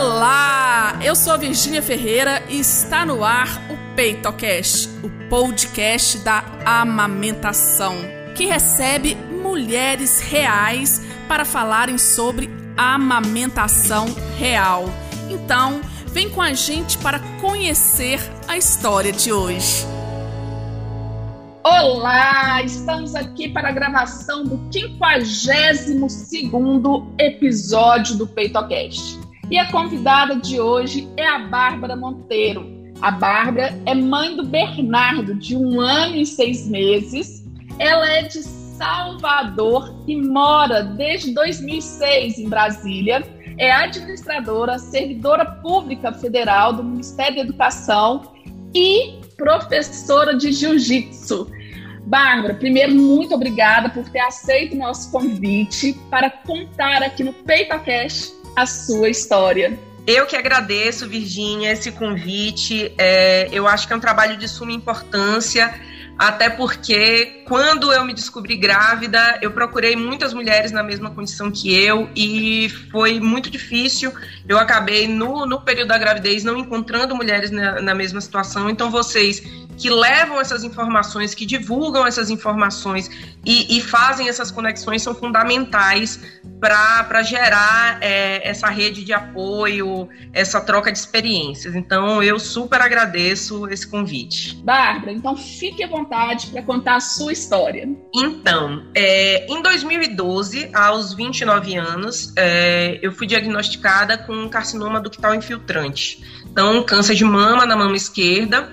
Olá, eu sou a Virgínia Ferreira e está no ar o PeitoCast, o podcast da amamentação, que recebe mulheres reais para falarem sobre amamentação real. Então, vem com a gente para conhecer a história de hoje. Olá, estamos aqui para a gravação do 52º episódio do PeitoCast. E a convidada de hoje é a Bárbara Monteiro. A Bárbara é mãe do Bernardo, de um ano e seis meses. Ela é de Salvador e mora desde 2006 em Brasília. É administradora, servidora pública federal do Ministério da Educação e professora de jiu-jitsu. Bárbara, primeiro, muito obrigada por ter aceito o nosso convite para contar aqui no PeitaCast a sua história. Eu que agradeço, Virgínia, esse convite. É, eu acho que é um trabalho de suma importância até porque quando eu me descobri grávida, eu procurei muitas mulheres na mesma condição que eu e foi muito difícil. Eu acabei no, no período da gravidez não encontrando mulheres na, na mesma situação. Então, vocês que levam essas informações, que divulgam essas informações e, e fazem essas conexões são fundamentais para gerar é, essa rede de apoio, essa troca de experiências. Então, eu super agradeço esse convite. Bárbara, então fique à vontade para contar a sua história. Então, é, em 2012, aos 29 anos, é, eu fui diagnosticada com um carcinoma ductal infiltrante. Então, câncer de mama na mama esquerda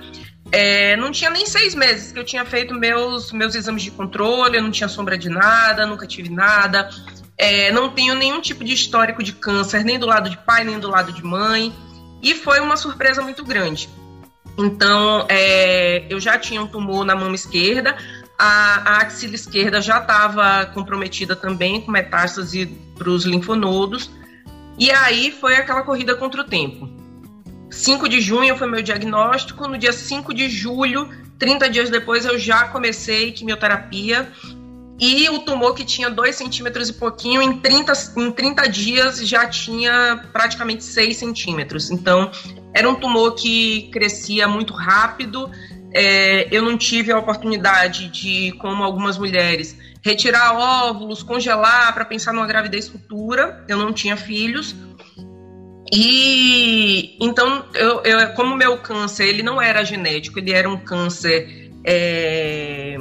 é, não tinha nem seis meses que eu tinha feito meus, meus exames de controle, eu não tinha sombra de nada, nunca tive nada. É, não tenho nenhum tipo de histórico de câncer, nem do lado de pai, nem do lado de mãe. E foi uma surpresa muito grande. Então, é, eu já tinha um tumor na mão esquerda, a, a axila esquerda já estava comprometida também, com metástase para os linfonodos. E aí foi aquela corrida contra o tempo. 5 de junho foi meu diagnóstico. No dia 5 de julho, 30 dias depois, eu já comecei quimioterapia. E o tumor que tinha 2 centímetros e pouquinho, em 30, em 30 dias já tinha praticamente 6 centímetros. Então, era um tumor que crescia muito rápido. É, eu não tive a oportunidade de, como algumas mulheres, retirar óvulos, congelar para pensar numa gravidez futura. Eu não tinha filhos. E então, eu, eu, como meu câncer ele não era genético, ele era um câncer é,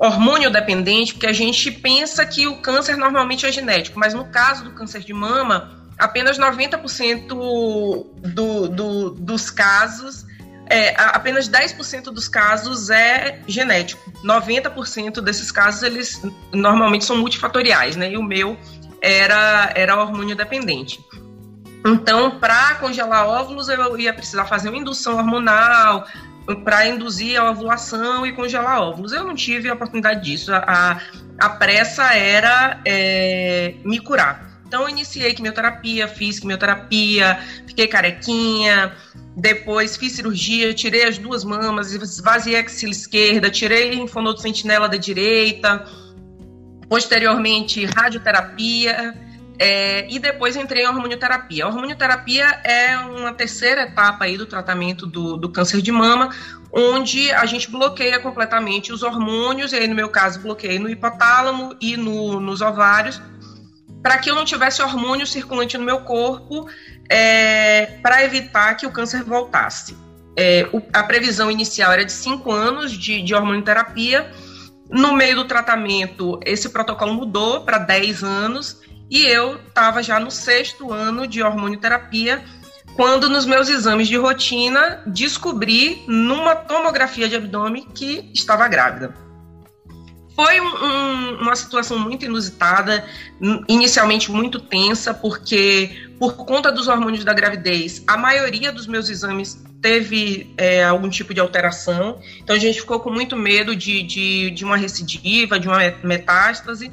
hormônio dependente, porque a gente pensa que o câncer normalmente é genético, mas no caso do câncer de mama, apenas 90% do, do, dos casos, é, apenas 10% dos casos é genético. 90% desses casos, eles normalmente são multifatoriais, né? E o meu era, era hormônio dependente. Então, para congelar óvulos, eu ia precisar fazer uma indução hormonal para induzir a ovulação e congelar óvulos. Eu não tive a oportunidade disso. A, a pressa era é, me curar. Então, eu iniciei quimioterapia, fiz quimioterapia, fiquei carequinha, depois fiz cirurgia, tirei as duas mamas, esvaziei a axila esquerda, tirei linfonodo sentinela da direita, posteriormente radioterapia é, e depois entrei em hormonioterapia. A hormonioterapia é uma terceira etapa aí do tratamento do, do câncer de mama, onde a gente bloqueia completamente os hormônios, e aí no meu caso bloqueei no hipotálamo e no, nos ovários, para que eu não tivesse hormônio circulante no meu corpo, é, para evitar que o câncer voltasse. É, o, a previsão inicial era de 5 anos de, de hormonioterapia. No meio do tratamento, esse protocolo mudou para 10 anos e eu estava já no sexto ano de hormonioterapia, quando nos meus exames de rotina descobri numa tomografia de abdômen que estava grávida. Foi um, um, uma situação muito inusitada, inicialmente muito tensa, porque por conta dos hormônios da gravidez, a maioria dos meus exames teve é, algum tipo de alteração. Então a gente ficou com muito medo de, de, de uma recidiva, de uma metástase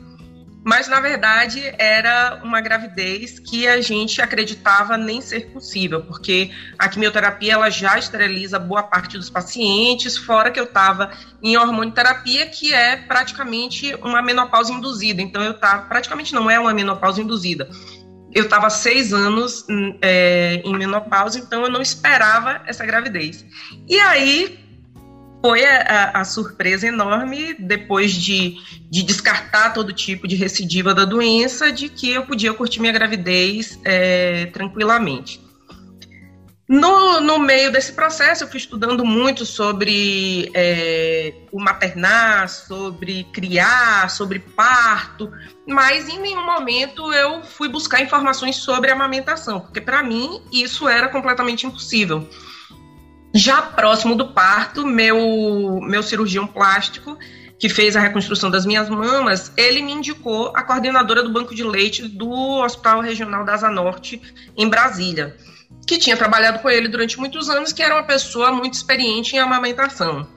mas na verdade era uma gravidez que a gente acreditava nem ser possível, porque a quimioterapia ela já esteriliza boa parte dos pacientes, fora que eu estava em hormonioterapia, que é praticamente uma menopausa induzida. Então eu estava, praticamente não é uma menopausa induzida. eu estava seis anos hum, é, em menopausa, então eu não esperava essa gravidez. E aí foi a, a, surpresa enorme, depois de, de, descartar todo tipo de recidiva da doença, de que eu podia curtir minha gravidez é, tranquilamente. No, no meio desse processo, eu fui estudando muito sobre é, o maternar, sobre criar, sobre parto, mas em nenhum momento eu fui buscar informações sobre amamentação, porque para mim isso era completamente impossível. Já próximo do parto, meu, meu cirurgião plástico, que fez a reconstrução das minhas mamas, ele me indicou a coordenadora do banco de leite do Hospital Regional da Asa Norte, em Brasília que tinha trabalhado com ele durante muitos anos, que era uma pessoa muito experiente em amamentação.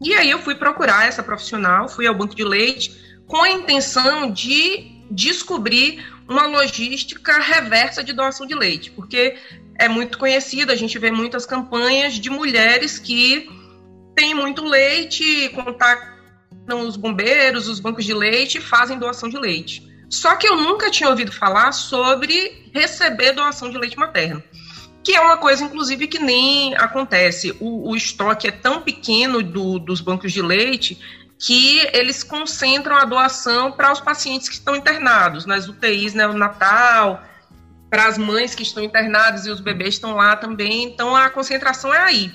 E aí eu fui procurar essa profissional, fui ao banco de leite com a intenção de descobrir uma logística reversa de doação de leite, porque é muito conhecido, a gente vê muitas campanhas de mulheres que têm muito leite, contactam os bombeiros, os bancos de leite fazem doação de leite. Só que eu nunca tinha ouvido falar sobre receber doação de leite materno que é uma coisa, inclusive, que nem acontece. O, o estoque é tão pequeno do, dos bancos de leite que eles concentram a doação para os pacientes que estão internados, nas UTIs neonatal, para as mães que estão internadas e os bebês estão lá também. Então, a concentração é aí.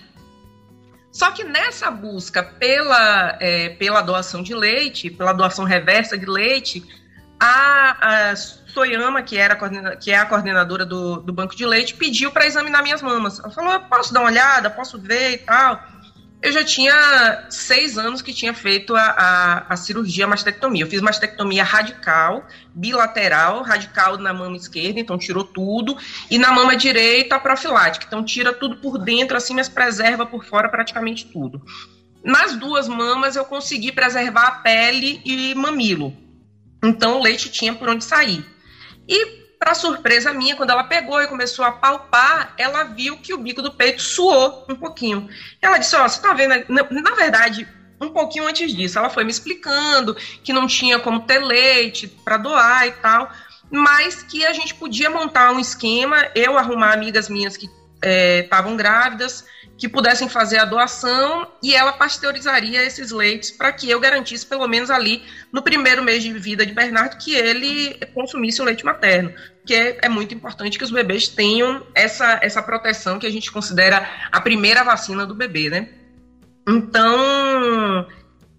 Só que nessa busca pela, é, pela doação de leite, pela doação reversa de leite, a, a Soyama, que, era que é a coordenadora do, do banco de leite, pediu para examinar minhas mamas. Ela falou: posso dar uma olhada, posso ver e tal. Eu já tinha seis anos que tinha feito a, a, a cirurgia a mastectomia. Eu fiz mastectomia radical, bilateral, radical na mama esquerda, então tirou tudo, e na mama direita a profilática, então tira tudo por dentro, assim, mas preserva por fora praticamente tudo. Nas duas mamas eu consegui preservar a pele e mamilo. Então o leite tinha por onde sair. E, para surpresa minha, quando ela pegou e começou a palpar, ela viu que o bico do peito suou um pouquinho. Ela disse: Ó, oh, você tá vendo? Na, verdade, um pouquinho antes disso, ela foi me explicando que não tinha como ter leite para doar e tal, mas que a gente podia montar um esquema, eu arrumar amigas minhas que estavam é, grávidas, que pudessem fazer a doação e ela pasteurizaria esses leites para que eu garantisse, pelo menos ali no primeiro mês de vida de Bernardo, que ele consumisse o leite materno. Que é, muito importante que os bebês tenham essa, essa proteção que a gente considera a primeira vacina do bebê, né? Então,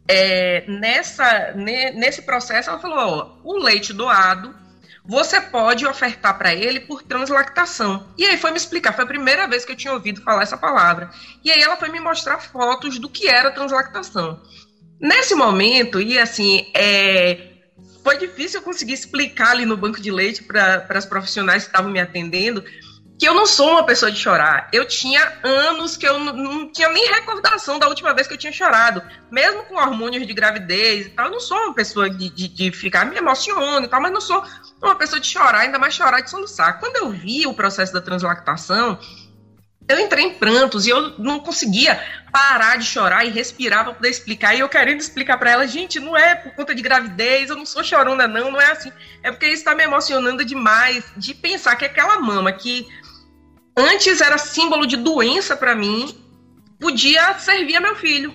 é, nessa, nesse processo, ela falou: ó, o leite doado você pode ofertar para ele por translactação. E aí foi me explicar, foi a primeira vez que eu tinha ouvido falar essa palavra. E aí ela foi me mostrar fotos do que era translactação. Nesse momento, e assim, é, foi difícil eu conseguir explicar ali no banco de leite para as profissionais que estavam me atendendo que eu não sou uma pessoa de chorar. Eu tinha anos que eu não, não, tinha nem recordação da última vez que eu tinha chorado. Mesmo com hormônios de gravidez e tal, eu não sou uma pessoa de, de, de ficar me emocionando e tal, mas não sou uma pessoa de chorar, ainda mais chorar de soluçar. Quando eu vi o processo da translactação, eu entrei em prantos e eu não conseguia parar de chorar e respirar para poder explicar. E eu querendo explicar para ela, gente, não é por conta de gravidez, eu não sou chorona, não, não é assim. É porque isso está me emocionando demais de pensar que aquela mama que antes era símbolo de doença para mim podia servir a meu filho.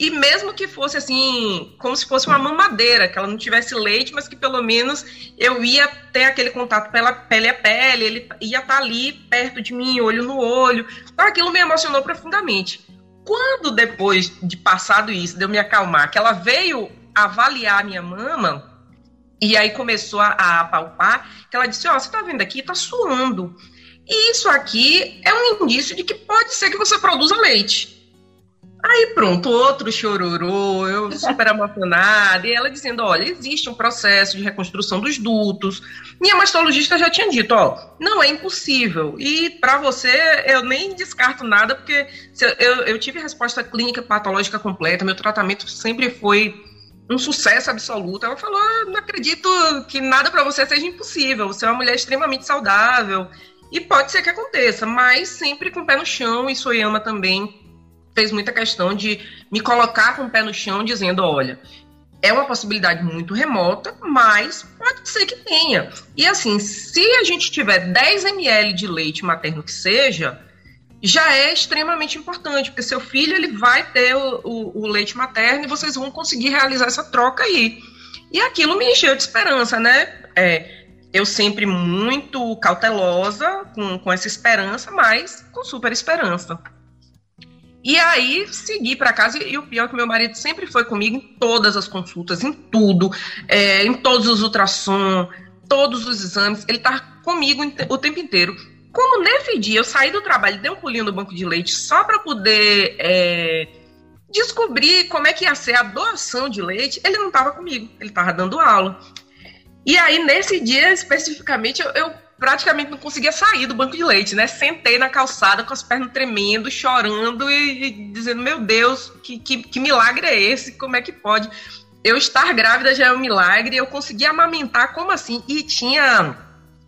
E mesmo que fosse assim, como se fosse uma mamadeira, que ela não tivesse leite, mas que pelo menos eu ia ter aquele contato pela pele a pele, ele ia estar tá ali perto de mim, olho no olho. Então aquilo me emocionou profundamente. Quando depois de passado isso, de eu me acalmar, que ela veio avaliar a minha mama, e aí começou a, a palpar, que ela disse: Ó, oh, você tá vendo aqui? Tá suando. E isso aqui é um indício de que pode ser que você produza leite. Aí pronto, outro chororô, eu super emocionada, e ela dizendo, olha, existe um processo de reconstrução dos dutos. Minha mastologista já tinha dito, ó, não é impossível. E para você, eu nem descarto nada, porque eu, eu tive resposta clínica patológica completa, meu tratamento sempre foi um sucesso absoluto. Ela falou, ah, não acredito que nada para você seja impossível, você é uma mulher extremamente saudável, e pode ser que aconteça, mas sempre com o pé no chão, e Soyama também fez muita questão de me colocar com o pé no chão, dizendo: olha, é uma possibilidade muito remota, mas pode ser que tenha. E assim, se a gente tiver 10 ml de leite materno que seja, já é extremamente importante, porque seu filho ele vai ter o, o, o, leite materno e vocês vão conseguir realizar essa troca aí. E aquilo me encheu de esperança, né? É, eu sempre muito cautelosa com, com essa esperança, mas com super esperança. E aí segui para casa e, o pior é que meu marido sempre foi comigo em todas as consultas, em tudo, é, em todos os ultrassom, todos os exames, ele tá comigo o tempo inteiro. Como nesse dia eu saí do trabalho, dei um pulinho no banco de leite só para poder é, descobrir como é que ia ser a doação de leite, ele não estava comigo, ele estava dando aula. E aí, nesse dia especificamente, eu, eu, praticamente não conseguia sair do banco de leite, né? Sentei na calçada com as pernas tremendo, chorando e, e dizendo: Meu Deus, que, que, que milagre é esse? Como é que pode? Eu estar grávida já é um milagre, eu consegui amamentar, como assim? E tinha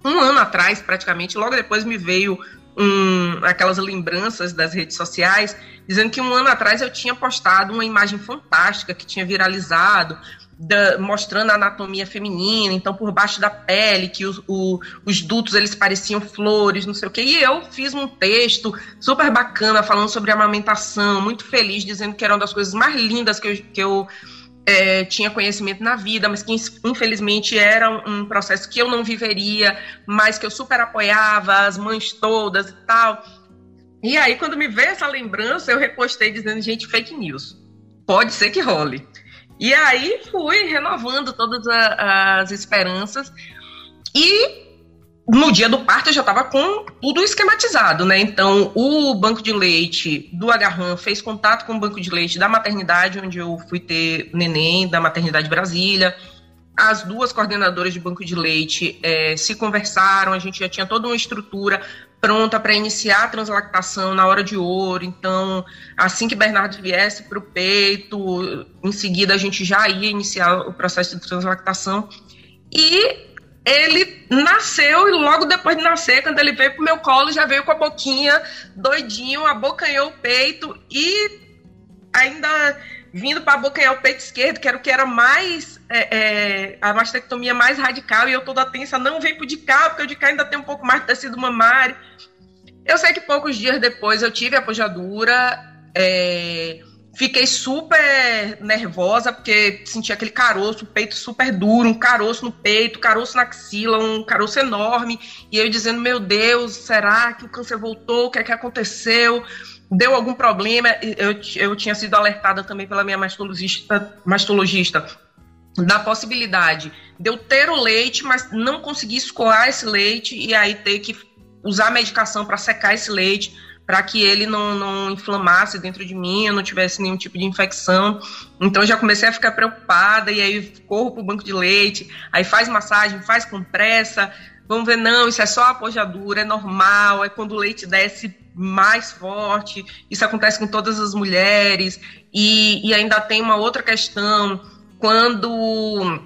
um ano atrás, praticamente, logo depois me veio um, aquelas lembranças das redes sociais, dizendo que um ano atrás eu tinha postado uma imagem fantástica que tinha viralizado, da, mostrando a anatomia feminina, então por baixo da pele, que os, o, os dutos eles pareciam flores, não sei o quê. E eu fiz um texto super bacana falando sobre amamentação, muito feliz, dizendo que era uma das coisas mais lindas que eu, que eu é, tinha conhecimento na vida, mas que infelizmente era um, processo que eu não viveria, mas que eu super apoiava, as mães todas e tal. E aí, quando me veio essa lembrança, eu repostei dizendo, gente, fake news. Pode ser que role. E aí fui renovando todas a, as esperanças. E no dia do parto eu já estava com tudo esquematizado, né? Então, o banco de leite do Agarram fez contato com o banco de leite da maternidade, onde eu fui ter neném, da maternidade Brasília. As duas coordenadoras de banco de leite é, se conversaram, a gente já tinha toda uma estrutura pronta para iniciar a translactação na hora de ouro. Então, assim que Bernardo viesse para o peito, em seguida a gente já ia iniciar o processo de translactação. E ele nasceu e logo depois de nascer, quando ele veio pro meu colo, já veio com a boquinha doidinho, abocanhou o peito e ainda vindo para abocanhar o peito esquerdo, que era o que era mais é, é, a mastectomia mais radical, e eu toda tensa, não vem pro de cá, porque o de cá ainda tem um pouco mais de tecido mamário. Eu sei que poucos dias depois eu tive a apojadura, é, Fiquei super nervosa, porque senti aquele caroço, o peito super duro, um caroço no peito, caroço na axila, um caroço enorme. E eu dizendo, meu Deus, será que o câncer voltou? O que é que aconteceu? Deu algum problema? Eu, eu tinha sido alertada também pela minha mastologista, mastologista da possibilidade de eu ter o leite, mas não conseguir escoar esse leite e aí ter que usar medicação para secar esse leite para que ele não, não inflamasse dentro de mim, eu não tivesse nenhum tipo de infecção. Então já comecei a ficar preocupada e aí corro para o banco de leite, aí faz massagem, faz compressa. Vamos ver, não, isso é só apojadura, é normal, é quando o leite desce mais forte, isso acontece com todas as mulheres. E, e ainda tem uma outra questão, quando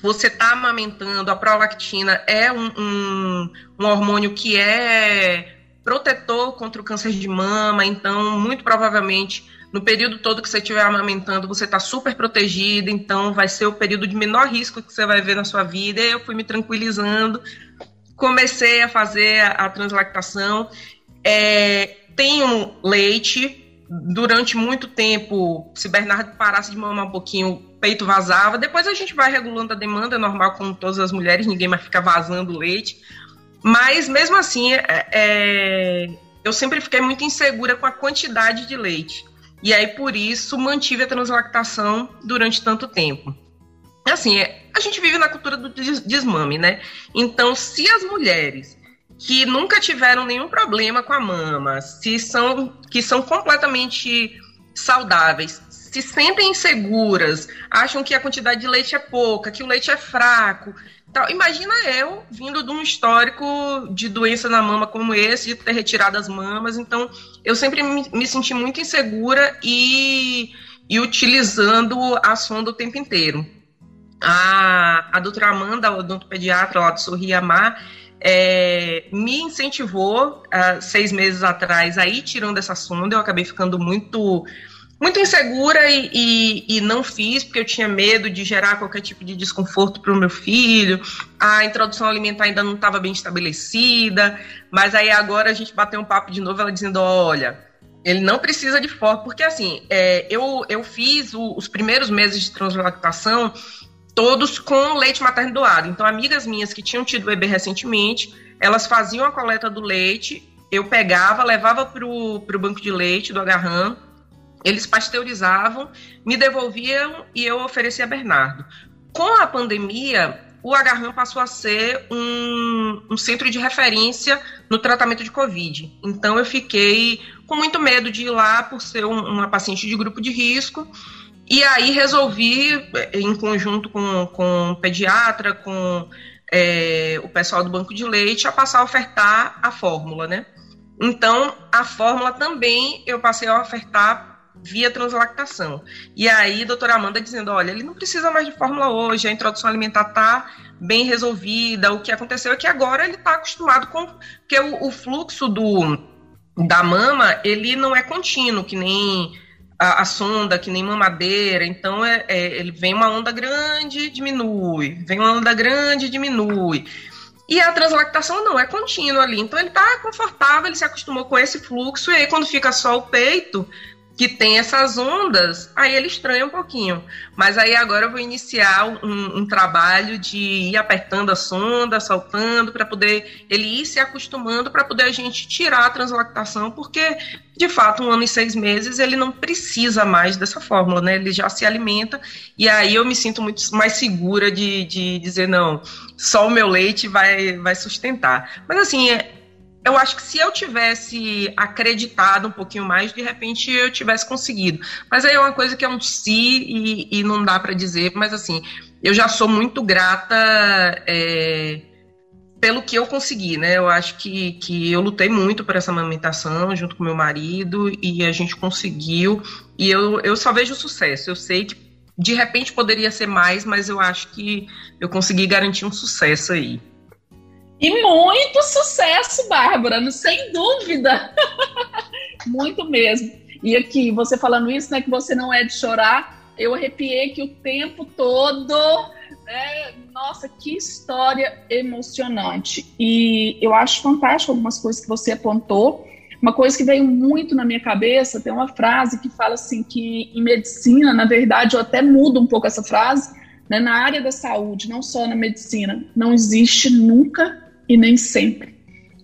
você está amamentando, a prolactina é um, um, um hormônio que é protetor contra o câncer de mama, então, muito provavelmente, no período todo que você estiver amamentando, você está super protegida, então vai ser o período de menor risco que você vai ver na sua vida. E eu fui me tranquilizando, comecei a fazer a, a translactação. É, tenho leite, durante muito tempo, se Bernardo parasse de mamar um pouquinho, o peito vazava. Depois a gente vai regulando a demanda, é normal com todas as mulheres, ninguém mais fica vazando leite. Mas mesmo assim, é, é, eu sempre fiquei muito insegura com a quantidade de leite. E aí, por isso, mantive a translactação durante tanto tempo. Assim, é, a gente vive na cultura do desmame, né? Então, se as mulheres que nunca tiveram nenhum problema com a mama, se são que são completamente saudáveis, se sentem inseguras, acham que a quantidade de leite é pouca, que o leite é fraco, então, imagina eu vindo de um histórico de doença na mama como esse, de ter retirado as mamas. Então, eu sempre me, me senti muito insegura e, e utilizando a sonda o tempo inteiro. A, a doutora Amanda, a odontopediatra lá do Sorria Mar, é, me incentivou uh, seis meses atrás a ir tirando essa sonda. Eu acabei ficando muito muito insegura e, e, e, não fiz porque eu tinha medo de gerar qualquer tipo de desconforto para o meu filho. A introdução alimentar ainda não estava bem estabelecida, mas aí agora a gente bateu um papo de novo, ela dizendo: olha, ele não precisa de fórmula, porque assim, é, eu, eu fiz o, os primeiros meses de translactação todos com leite materno doado. Então, amigas minhas que tinham tido bebê recentemente, elas faziam a coleta do leite, eu pegava, levava para o banco de leite do Agarram, eles pasteurizavam, me devolviam e eu oferecia a Bernardo. Com a pandemia, o Agarram passou a ser um, um, centro de referência no tratamento de Covid. Então, eu fiquei com muito medo de ir lá por ser um, uma paciente de grupo de risco e aí resolvi, eh, em conjunto com, com o pediatra, com é, o pessoal do banco de leite, a passar a ofertar a fórmula, né? Então, a fórmula também eu passei a ofertar via translactação. E aí, doutora Amanda dizendo, olha, ele não precisa mais de fórmula hoje, a introdução alimentar está bem resolvida, o que aconteceu é que agora ele está acostumado com... Porque o, o fluxo do, da mama, ele não é contínuo, que nem a, a, sonda, que nem mamadeira, então é, é, ele vem uma onda grande, diminui, vem uma onda grande, diminui. E a translactação não, é contínua ali. Então ele está confortável, ele se acostumou com esse fluxo, e aí quando fica só o peito, que tem essas ondas, aí ele estranha um pouquinho. Mas aí agora eu vou iniciar um, um trabalho de ir apertando a sonda, soltando, para poder ele ir se acostumando, para poder a gente tirar a translactação, porque de fato, um ano e seis meses ele não precisa mais dessa fórmula, né? Ele já se alimenta, e aí eu me sinto muito mais segura de, de dizer, não, só o meu leite vai, vai sustentar. Mas assim, é, eu acho que se eu tivesse acreditado um pouquinho mais, de repente eu tivesse conseguido. Mas aí é uma coisa que é um si e, e não dá para dizer, mas assim, eu já sou muito grata é, pelo que eu consegui, né? Eu acho que, que eu lutei muito por essa amamentação junto com meu marido e a gente conseguiu. E eu, eu só vejo sucesso. Eu sei que de repente poderia ser mais, mas eu acho que eu consegui garantir um sucesso aí. E muito sucesso, Bárbara, sem dúvida. muito mesmo. E aqui, você falando isso, né, que você não é de chorar, eu arrepiei que o tempo todo, né, nossa, que história emocionante. E eu acho fantástico algumas coisas que você apontou. Uma coisa que veio muito na minha cabeça, tem uma frase que fala assim que em medicina, na verdade, eu até mudo um pouco essa frase, né, na área da saúde, não só na medicina, não existe nunca e nem sempre,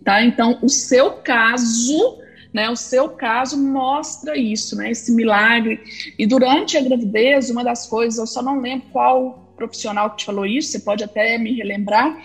tá? Então, o seu caso, né, o seu caso mostra isso, né, esse milagre. E durante a gravidez, uma das coisas, eu só não lembro qual profissional que te falou isso, você pode até me relembrar,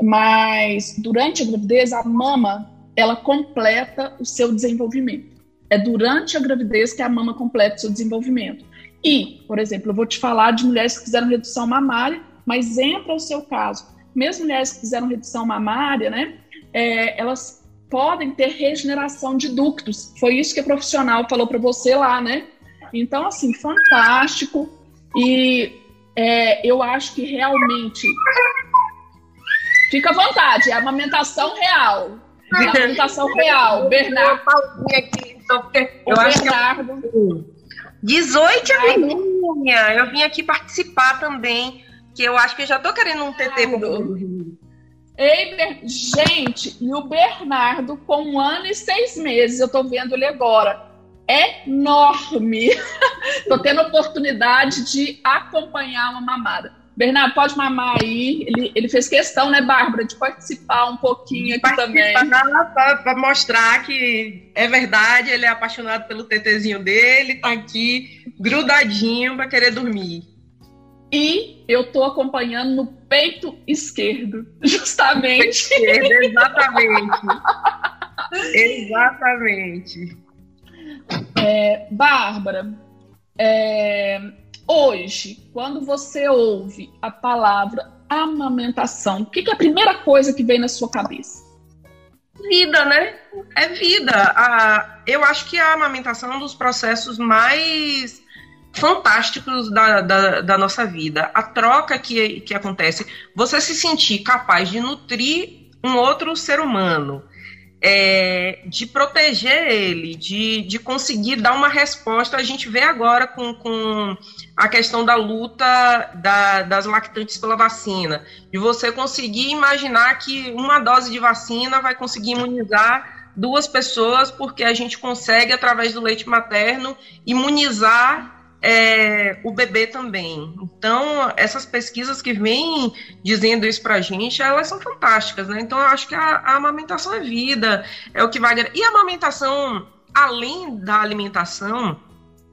mas durante a gravidez, a mama, ela completa o seu desenvolvimento. É durante a gravidez que a mama completa o seu desenvolvimento. E, por exemplo, eu vou te falar de mulheres que fizeram redução mamária, mas entra o seu caso mesmo mulheres que fizeram redução mamária, né, é, elas podem ter regeneração de ductos. Foi isso que a profissional falou para você lá, né? Então, assim, fantástico. E é, eu acho que realmente. Fica à vontade, é a amamentação real. É a amamentação real. Bernardo. Eu acho Bernardo. que. 18 aninha, eu vim aqui participar também que eu acho que já tô querendo um TT pro Ei, Ber... gente, e o Bernardo com um ano e seis meses, eu tô vendo ele agora. É enorme. tô tendo oportunidade de acompanhar uma mamada. Bernardo, pode mamar aí. Ele, ele fez questão, né, Bárbara, de participar um pouquinho aqui também. Para mostrar que é verdade, ele é apaixonado pelo TTzinho dele, tá aqui grudadinho para querer dormir e eu estou acompanhando no peito esquerdo, justamente. Peito esquerdo, exatamente. exatamente. É, Bárbara, é, hoje, quando você ouve a palavra amamentação, o que, que é a primeira coisa que vem na sua cabeça? Vida, né? É vida. A, eu acho que a amamentação é um dos processos mais fantásticos da, da, da, nossa vida. A troca que, que acontece, você se sentir capaz de nutrir um outro ser humano, é, de proteger ele, de, de conseguir dar uma resposta. A gente vê agora com, com a questão da luta da, das lactantes pela vacina, de você conseguir imaginar que uma dose de vacina vai conseguir imunizar duas pessoas, porque a gente consegue, através do leite materno, imunizar é, o bebê também. Então, essas pesquisas que vêm dizendo isso para a gente, elas são fantásticas, né? Então, eu acho que a, a, amamentação é vida, é o que vai... E a amamentação, além da alimentação,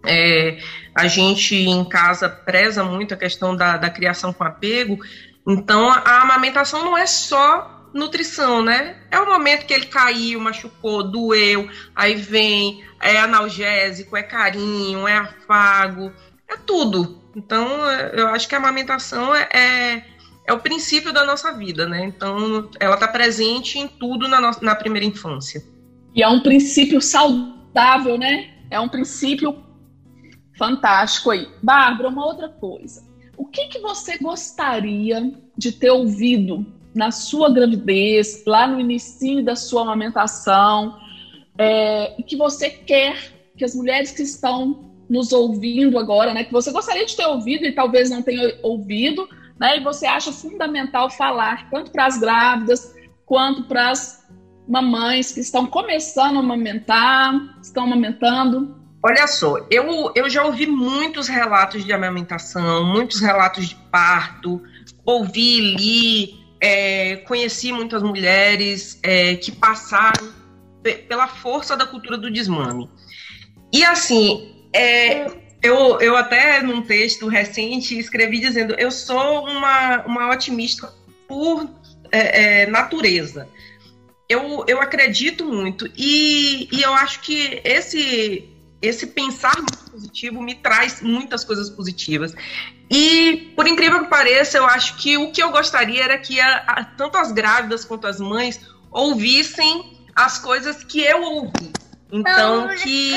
é, a gente em casa preza muito a questão da, da criação com apego, então a amamentação não é só nutrição, né? É o momento que ele caiu, machucou, doeu, aí vem, é analgésico, é carinho, é afago, é tudo. Então, é, eu acho que a amamentação é, é, é o princípio da nossa vida, né? Então, ela está presente em tudo na, nossa, na primeira infância. E é um princípio saudável, né? É um princípio fantástico aí. Bárbara, uma outra coisa. O que, que você gostaria de ter ouvido na sua gravidez, lá no início da sua amamentação, é, que você quer que as mulheres que estão nos ouvindo agora, né, que você gostaria de ter ouvido e talvez não tenha ouvido, né, e você acha fundamental falar tanto para as grávidas quanto para as mamães que estão começando a amamentar, estão amamentando? Olha só, eu, eu já ouvi muitos relatos de amamentação, muitos relatos de parto, ouvi, li, é, conheci muitas mulheres é, que passaram pela força da cultura do desmame. E assim, é, eu, eu até num texto recente escrevi dizendo: eu sou uma, uma otimista por é, é, natureza. Eu, eu acredito muito e, e eu acho que esse esse pensar muito positivo me traz muitas coisas positivas. E, por incrível que pareça, eu acho que o que eu gostaria era que a, a, tanto as grávidas quanto as mães ouvissem as coisas que eu ouvi. Então, que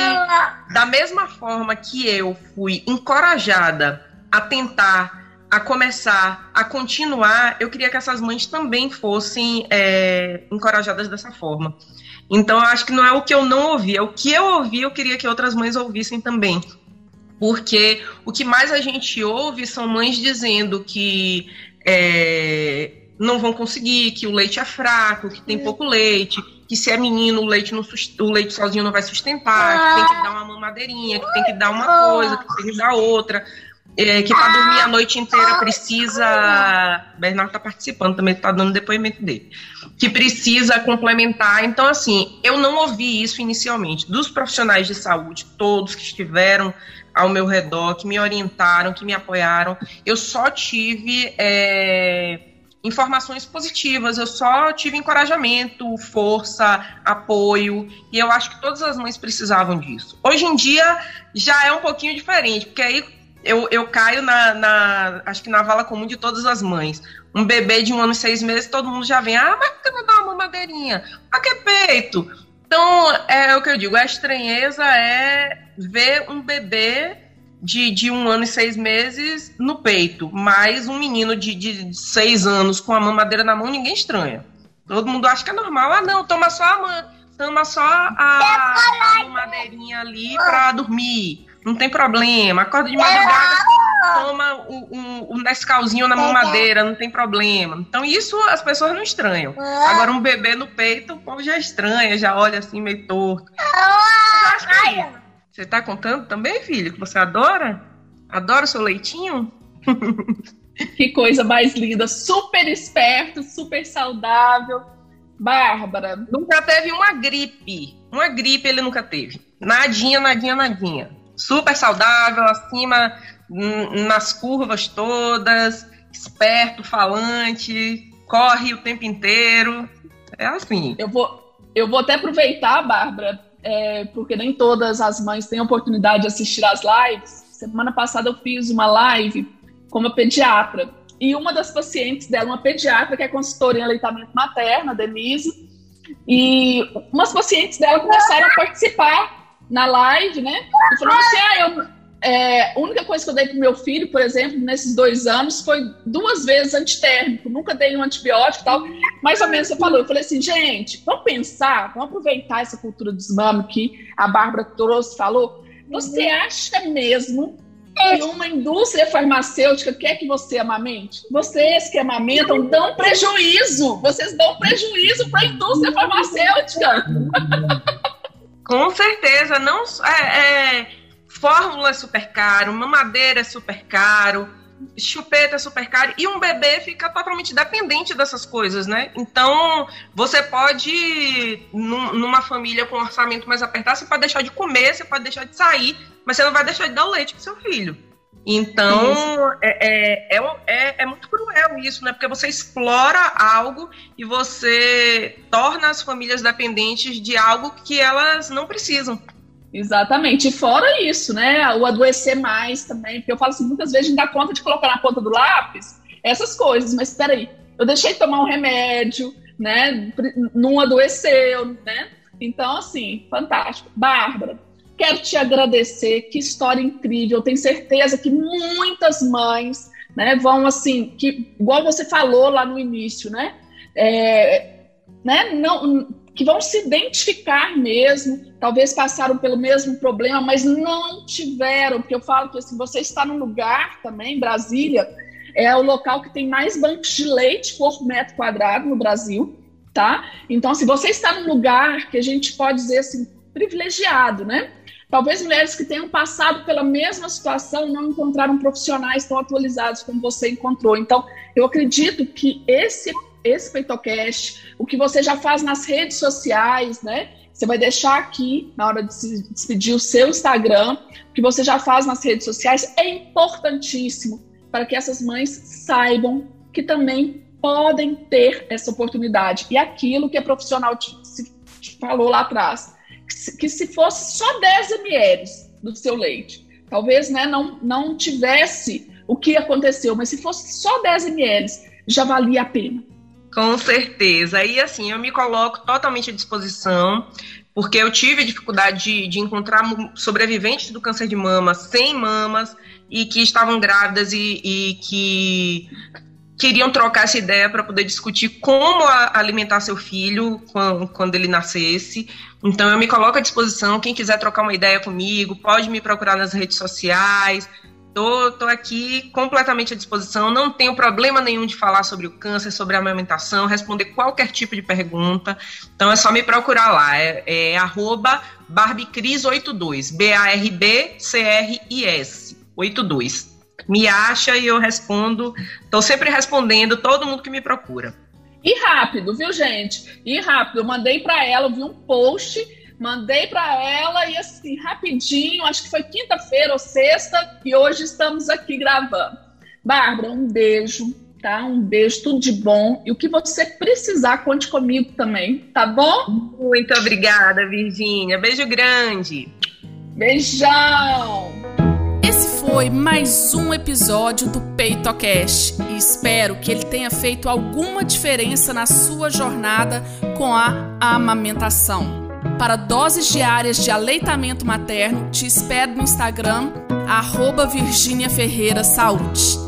da mesma forma que eu fui encorajada a tentar, a começar, a continuar, eu queria que essas mães também fossem é, encorajadas dessa forma. Então, eu acho que não é o que eu não ouvi, é o que eu ouvi, eu queria que outras mães ouvissem também. Porque o que mais a gente ouve são mães dizendo que é, não vão conseguir, que o leite é fraco, que tem pouco leite, que se é menino o leite, não, o leite sozinho não vai sustentar, que tem que dar uma mamadeirinha, que tem que dar uma coisa, que tem que dar outra. É, que para dormir a noite inteira precisa. Bernardo está participando também, está dando depoimento dele que precisa complementar. Então, assim, eu não ouvi isso inicialmente. Dos profissionais de saúde, todos que estiveram ao meu redor, que me orientaram, que me apoiaram, eu só tive é, informações positivas, eu só tive encorajamento, força, apoio, e eu acho que todas as mães precisavam disso. Hoje em dia já é um pouquinho diferente, porque aí eu, eu caio na, na, acho que na vala comum de todas as mães. Um bebê de um ano e seis meses, todo mundo já vem, ah, mas por que não dá uma mamadeirinha? Pra que peito? Então, é o que eu digo, a estranheza é ver um bebê de, de um ano e seis meses no peito, mas um menino de, de seis anos com a mamadeira na mão, ninguém estranha. Todo mundo acha que é normal. Ah, não, toma só a mãe, toma só a, a mamadeirinha ali para dormir não tem problema. Acorda de madrugada, toma o, o, o Nescauzinho na mamadeira, não tem problema. Então, isso as pessoas não estranham. Agora, um bebê no peito, o povo já estranha, já olha assim meio torto. Que é isso. Você tá contando também, filho, que você adora? Adora o seu leitinho? Que coisa mais linda, super esperto, super saudável. Bárbara. Nunca teve uma gripe. Uma gripe ele nunca teve. Nadinha, nadinha, nadinha super saudável, acima nas curvas todas, esperto, falante, corre o tempo inteiro. É assim. Eu vou, eu vou até aproveitar, Bárbara, é, porque nem todas as mães têm oportunidade de assistir as lives. Semana passada eu fiz uma live com uma pediatra. E uma das pacientes dela, uma pediatra que é consultora em aleitamento materno, a Denise, e umas pacientes dela começaram a participar na live, né? E falando assim: ah, eu, é, a única coisa que eu dei pro meu filho, por exemplo, nesses dois anos, foi duas vezes antitérmico. Nunca dei um antibiótico e tal. Mais ou menos você falou. Eu falei assim, gente, vamos pensar, vamos aproveitar essa cultura do desmame que a Bárbara trouxe, falou. Você acha mesmo que uma indústria farmacêutica quer que você amamente? Vocês que amamentam dão prejuízo. Vocês dão prejuízo para a indústria farmacêutica. Com certeza. Não é, é fórmula é super caro, mamadeira é super caro, chupeta é super caro, e um bebê fica totalmente dependente dessas coisas, né? Então, você pode, num, numa família com um orçamento mais apertado, você pode deixar de comer, você pode deixar de sair, mas você não vai deixar de dar o leite pro seu filho. Então, é, é, é, é, muito cruel isso, né? Porque você explora algo e você torna as famílias dependentes de algo que elas não precisam. Exatamente. E fora isso, né? O adoecer mais também, porque eu falo assim, muitas vezes a gente dá conta de colocar na ponta do lápis essas coisas, mas espera aí, eu deixei de tomar um remédio, né? Não adoeceu, né? Então, assim, fantástico. Bárbara, quero te agradecer, que história incrível. Eu tenho certeza que muitas mães, né, vão assim, que igual você falou lá no início, né? É, né não, que vão se identificar mesmo, talvez passaram pelo mesmo problema, mas não tiveram, porque eu falo que assim, você está num lugar também, Brasília, é o local que tem mais bancos de leite por metro quadrado no Brasil, tá? Então, se você está num lugar que a gente pode dizer assim, privilegiado, né? Talvez mulheres que tenham passado pela mesma situação não encontraram profissionais tão atualizados como você encontrou. Então, eu acredito que esse esse PeitoCast, o que você já faz nas redes sociais, né? Você vai deixar aqui, na hora de se despedir, o seu Instagram, o que você já faz nas redes sociais é importantíssimo para que essas mães saibam que também podem ter essa oportunidade. E aquilo que a profissional te, te falou lá atrás, que se, fosse só 10 ml do seu leite, talvez né, não, não tivesse o que aconteceu, mas se fosse só 10 ml, já valia a pena. Com certeza. E assim, eu me coloco totalmente à disposição, porque eu tive dificuldade de, de encontrar sobreviventes do câncer de mama sem mamas e que estavam grávidas e, e que queriam trocar essa ideia para poder discutir como alimentar seu filho quando, ele nascesse. Então eu me coloco à disposição. Quem quiser trocar uma ideia comigo, pode me procurar nas redes sociais. Tô, tô aqui completamente à disposição, não tenho problema nenhum de falar sobre o câncer, sobre a amamentação, responder qualquer tipo de pergunta. Então é só me procurar lá, é, é arroba barbicris82, B-A-R-B-C-R-I-S 82. Me acha e eu respondo, estou sempre respondendo todo mundo que me procura. E rápido, viu, gente? E rápido, eu mandei para ela, eu vi um post Mandei para ela e assim, rapidinho, acho que foi quinta-feira ou sexta, e hoje estamos aqui gravando. Bárbara, um beijo, tá? Um beijo, tudo de bom. E o que você precisar, conte comigo também, tá bom? Muito obrigada, Virgínia. Beijo grande. Beijão! Foi mais um episódio do PeitoCast e espero que ele tenha feito alguma diferença na sua jornada com a amamentação. Para doses diárias de aleitamento materno, te espero no Instagram, arroba Virginia Ferreira Saúde.